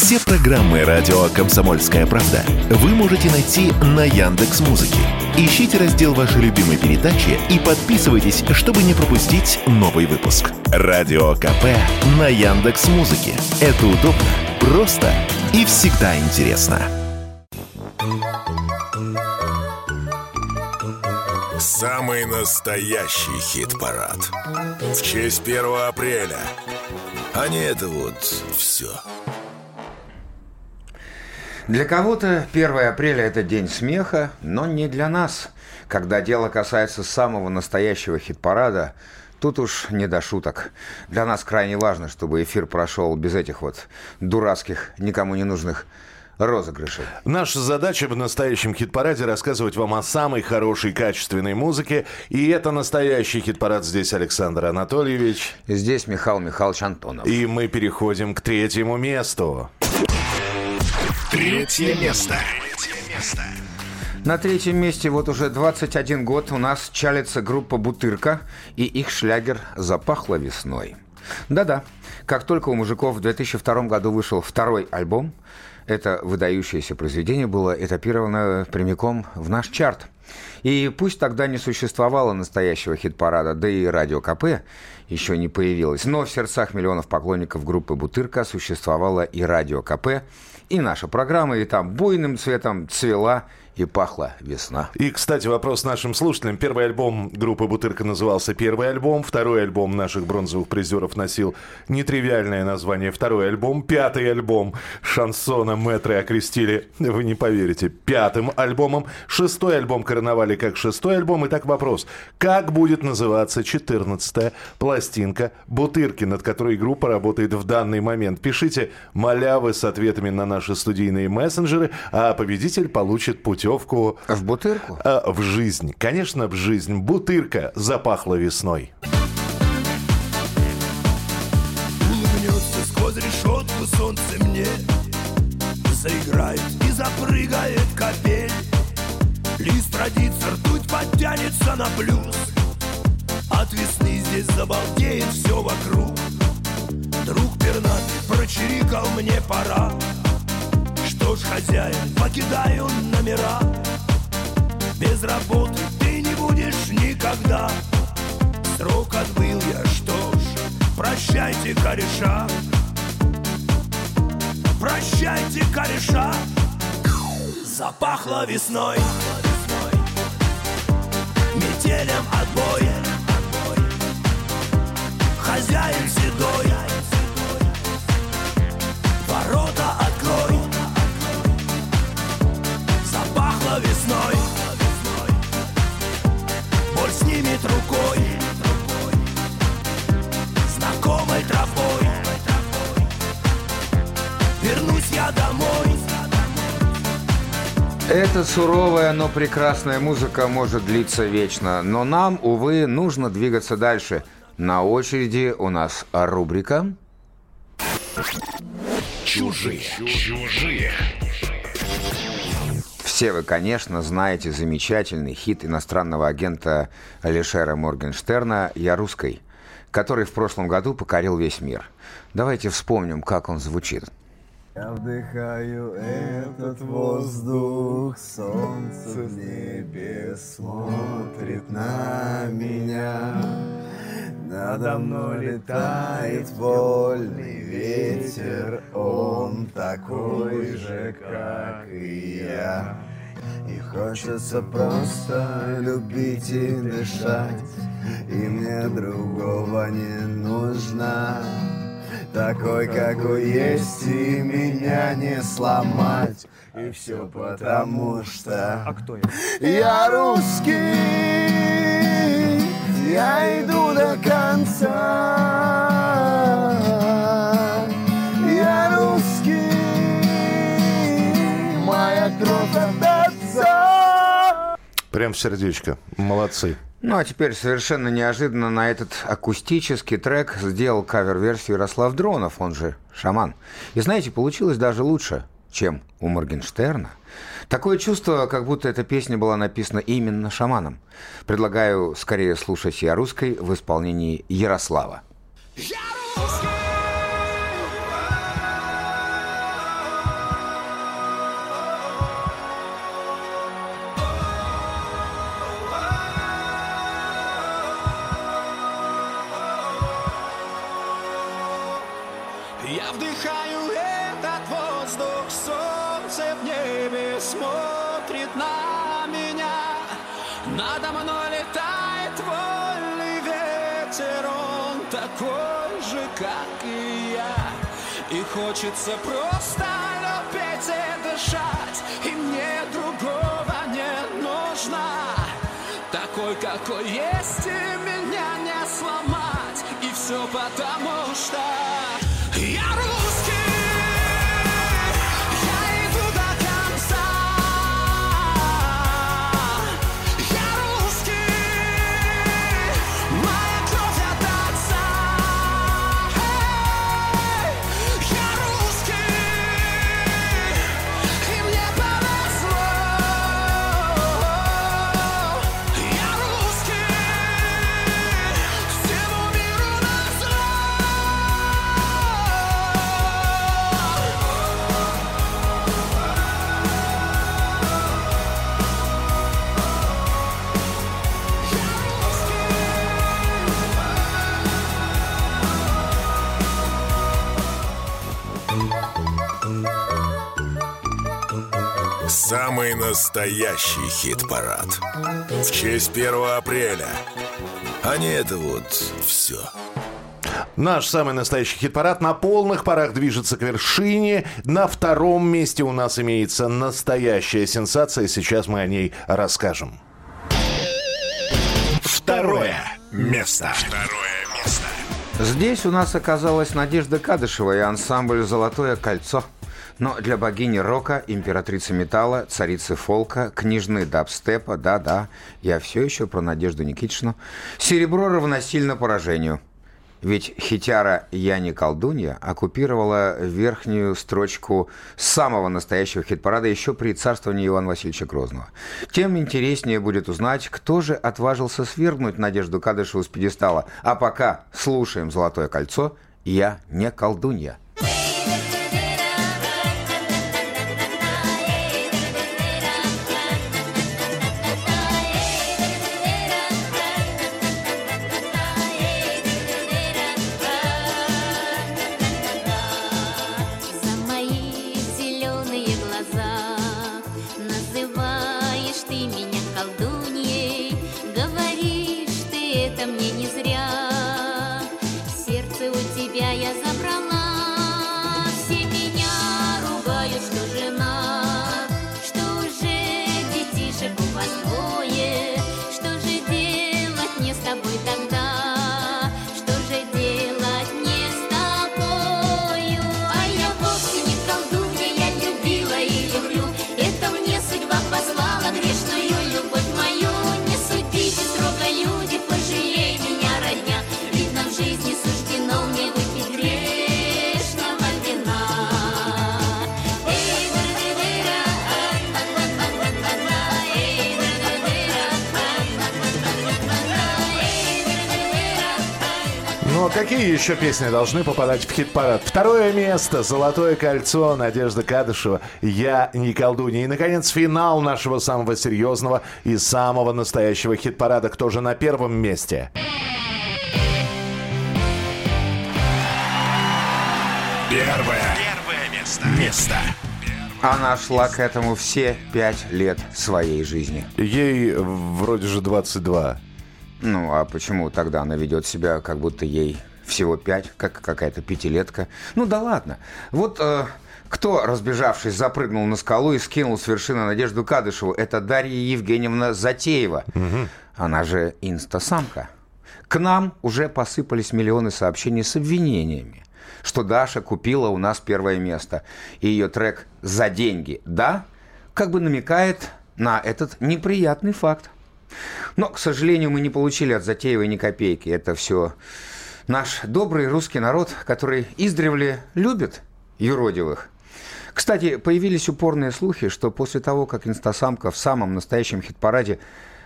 Все программы радио Комсомольская правда вы можете найти на Яндекс Музыке. Ищите раздел вашей любимой передачи и подписывайтесь, чтобы не пропустить новый выпуск. Радио КП на Яндекс Музыке. Это удобно, просто и всегда интересно. Самый настоящий хит-парад. В честь 1 апреля. А не это вот все. Для кого-то 1 апреля – это день смеха, но не для нас. Когда дело касается самого настоящего хит-парада, тут уж не до шуток. Для нас крайне важно, чтобы эфир прошел без этих вот дурацких, никому не нужных розыгрышей. Наша задача в настоящем хит-параде рассказывать вам о самой хорошей, качественной музыке. И это настоящий хит-парад. Здесь Александр Анатольевич. И здесь Михаил Михайлович Антонов. И мы переходим к третьему месту. Третье место. На третьем месте вот уже 21 год у нас чалится группа «Бутырка» и их шлягер «Запахло весной». Да-да, как только у мужиков в 2002 году вышел второй альбом, это выдающееся произведение было этапировано прямиком в наш чарт. И пусть тогда не существовало настоящего хит-парада, да и радио КП еще не появилось, но в сердцах миллионов поклонников группы «Бутырка» существовало и радио КП, и наша программа, и там буйным цветом цвела и пахла весна. И, кстати, вопрос нашим слушателям. Первый альбом группы «Бутырка» назывался «Первый альбом». Второй альбом наших бронзовых призеров носил нетривиальное название «Второй альбом». Пятый альбом шансона мэтры окрестили, вы не поверите, пятым альбомом. Шестой альбом короновали как шестой альбом. Итак, вопрос. Как будет называться четырнадцатая пластинка «Бутырки», над которой группа работает в данный момент? Пишите малявы с ответами на наши студийные мессенджеры, а победитель получит путевку В бутырку? а, в жизнь. Конечно, в жизнь. Бутырка запахла весной. Улыбнется сквозь решетку солнце мне Заиграет и запрыгает капель Лист родится, ртуть подтянется на плюс От весны здесь забалдеет все вокруг Друг пернатый прочирикал мне пора Что ж, хозяин, покидаю номера Без работы ты не будешь никогда. Срок отбыл я, что ж, прощайте, кореша. Прощайте, кореша. Запахло весной. Метелем отбой. Хозяин седой Эта суровая, но прекрасная музыка может длиться вечно, но нам, увы, нужно двигаться дальше. На очереди у нас рубрика Чужие. Чужие. Все вы, конечно, знаете замечательный хит иностранного агента Алишера Моргенштерна «Я русской», который в прошлом году покорил весь мир. Давайте вспомним, как он звучит. Я вдыхаю этот воздух, солнце в небе смотрит на меня. Надо мной летает вольный ветер, он такой же, как и я. И хочется просто любить и дышать, и мне другого не нужно. Такой, какой есть, и меня не сломать. И все потому что... А кто я? Я русский, я иду до конца. Я русский, моя кровь от отца. Прям в сердечко. Молодцы. Ну а теперь совершенно неожиданно на этот акустический трек сделал кавер-версию Ярослав Дронов, он же «Шаман». И знаете, получилось даже лучше, чем у Моргенштерна. Такое чувство, как будто эта песня была написана именно шаманом. Предлагаю скорее слушать «Я русской» в исполнении Ярослава. Я русский, Надо мной летает вольный ветер Он такой же, как и я. И хочется просто любить и дышать И мне другого не нужно. Такой, какой есть, и меня не сломать И все потому, что я русский Самый настоящий хит-парад. В честь 1 апреля. А не это вот все. Наш самый настоящий хит-парад на полных парах движется к вершине. На втором месте у нас имеется настоящая сенсация. Сейчас мы о ней расскажем. Второе место. Второе место. Здесь у нас оказалась Надежда Кадышева и ансамбль «Золотое кольцо». Но для богини рока, императрицы металла, царицы фолка, княжны дабстепа, да-да, я все еще про Надежду Никитичну, серебро равносильно поражению. Ведь хитяра «Я не колдунья» оккупировала верхнюю строчку самого настоящего хит-парада еще при царствовании Ивана Васильевича Грозного. Тем интереснее будет узнать, кто же отважился свергнуть Надежду Кадышеву с пьедестала. А пока слушаем «Золотое кольцо» «Я не колдунья». Какие еще песни должны попадать в хит-парад? Второе место «Золотое кольцо» Надежда Кадышева «Я не колдунья». И, наконец, финал нашего самого серьезного и самого настоящего хит-парада. Кто же на первом месте? Первое. Первое место. Место. Она шла к этому все пять лет своей жизни. Ей вроде же 22. Ну, а почему тогда она ведет себя, как будто ей всего пять, как какая-то пятилетка? Ну да ладно. Вот э, кто, разбежавшись, запрыгнул на скалу и скинул с вершины Надежду Кадышеву? Это Дарья Евгеньевна Затеева. Она же инстасамка. К нам уже посыпались миллионы сообщений с обвинениями, что Даша купила у нас первое место. И ее трек «За деньги, да?» как бы намекает на этот неприятный факт. Но, к сожалению, мы не получили от Затеевой ни копейки. Это все наш добрый русский народ, который издревле любит юродивых. Кстати, появились упорные слухи, что после того, как инстасамка в самом настоящем хит-параде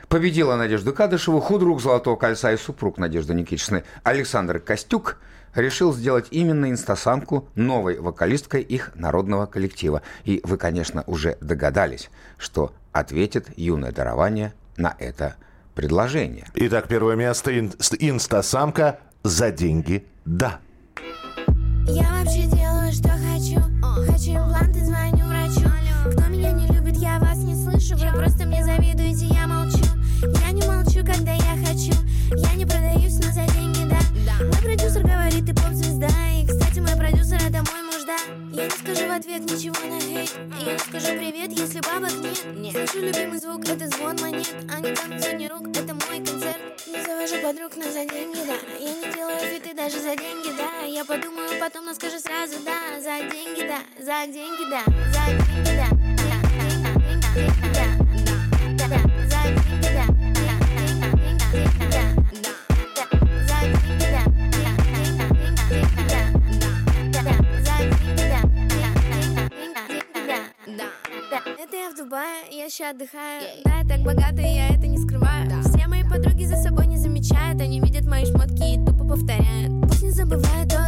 победила Надежду Кадышеву, худрук «Золотого кольца» и супруг Надежды Никитичны Александр Костюк решил сделать именно инстасамку новой вокалисткой их народного коллектива. И вы, конечно, уже догадались, что ответит юное дарование на это предложение. Итак, первое место ин- инстасамка за деньги «Да». Я вообще делаю, что хочу Хочу импланты, звоню врачу Кто меня не любит, я вас не слышу Вы просто мне завидуете, я молчу не скажу привет, если бабок нет. Нет Слышу любимый звук, это звон монет. А не танцы, не рук, это мой концерт. Не завожу подруг, но за деньги, да. Я не делаю фиты даже за деньги, да. Я подумаю потом, но скажу сразу, да. За деньги, да, за деньги, да. За деньги, да. За деньги, да Да, Еще отдыхаю. Да, я так богата, я это не скрываю. Все мои подруги за собой не замечают Они видят мои шмотки и тупо повторяют. Пусть не забывают, то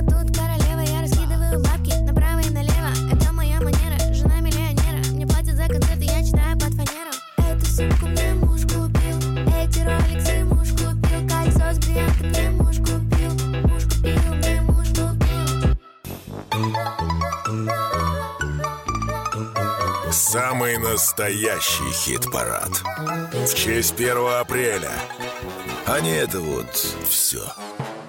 настоящий хит-парад. В честь 1 апреля. А не это вот все.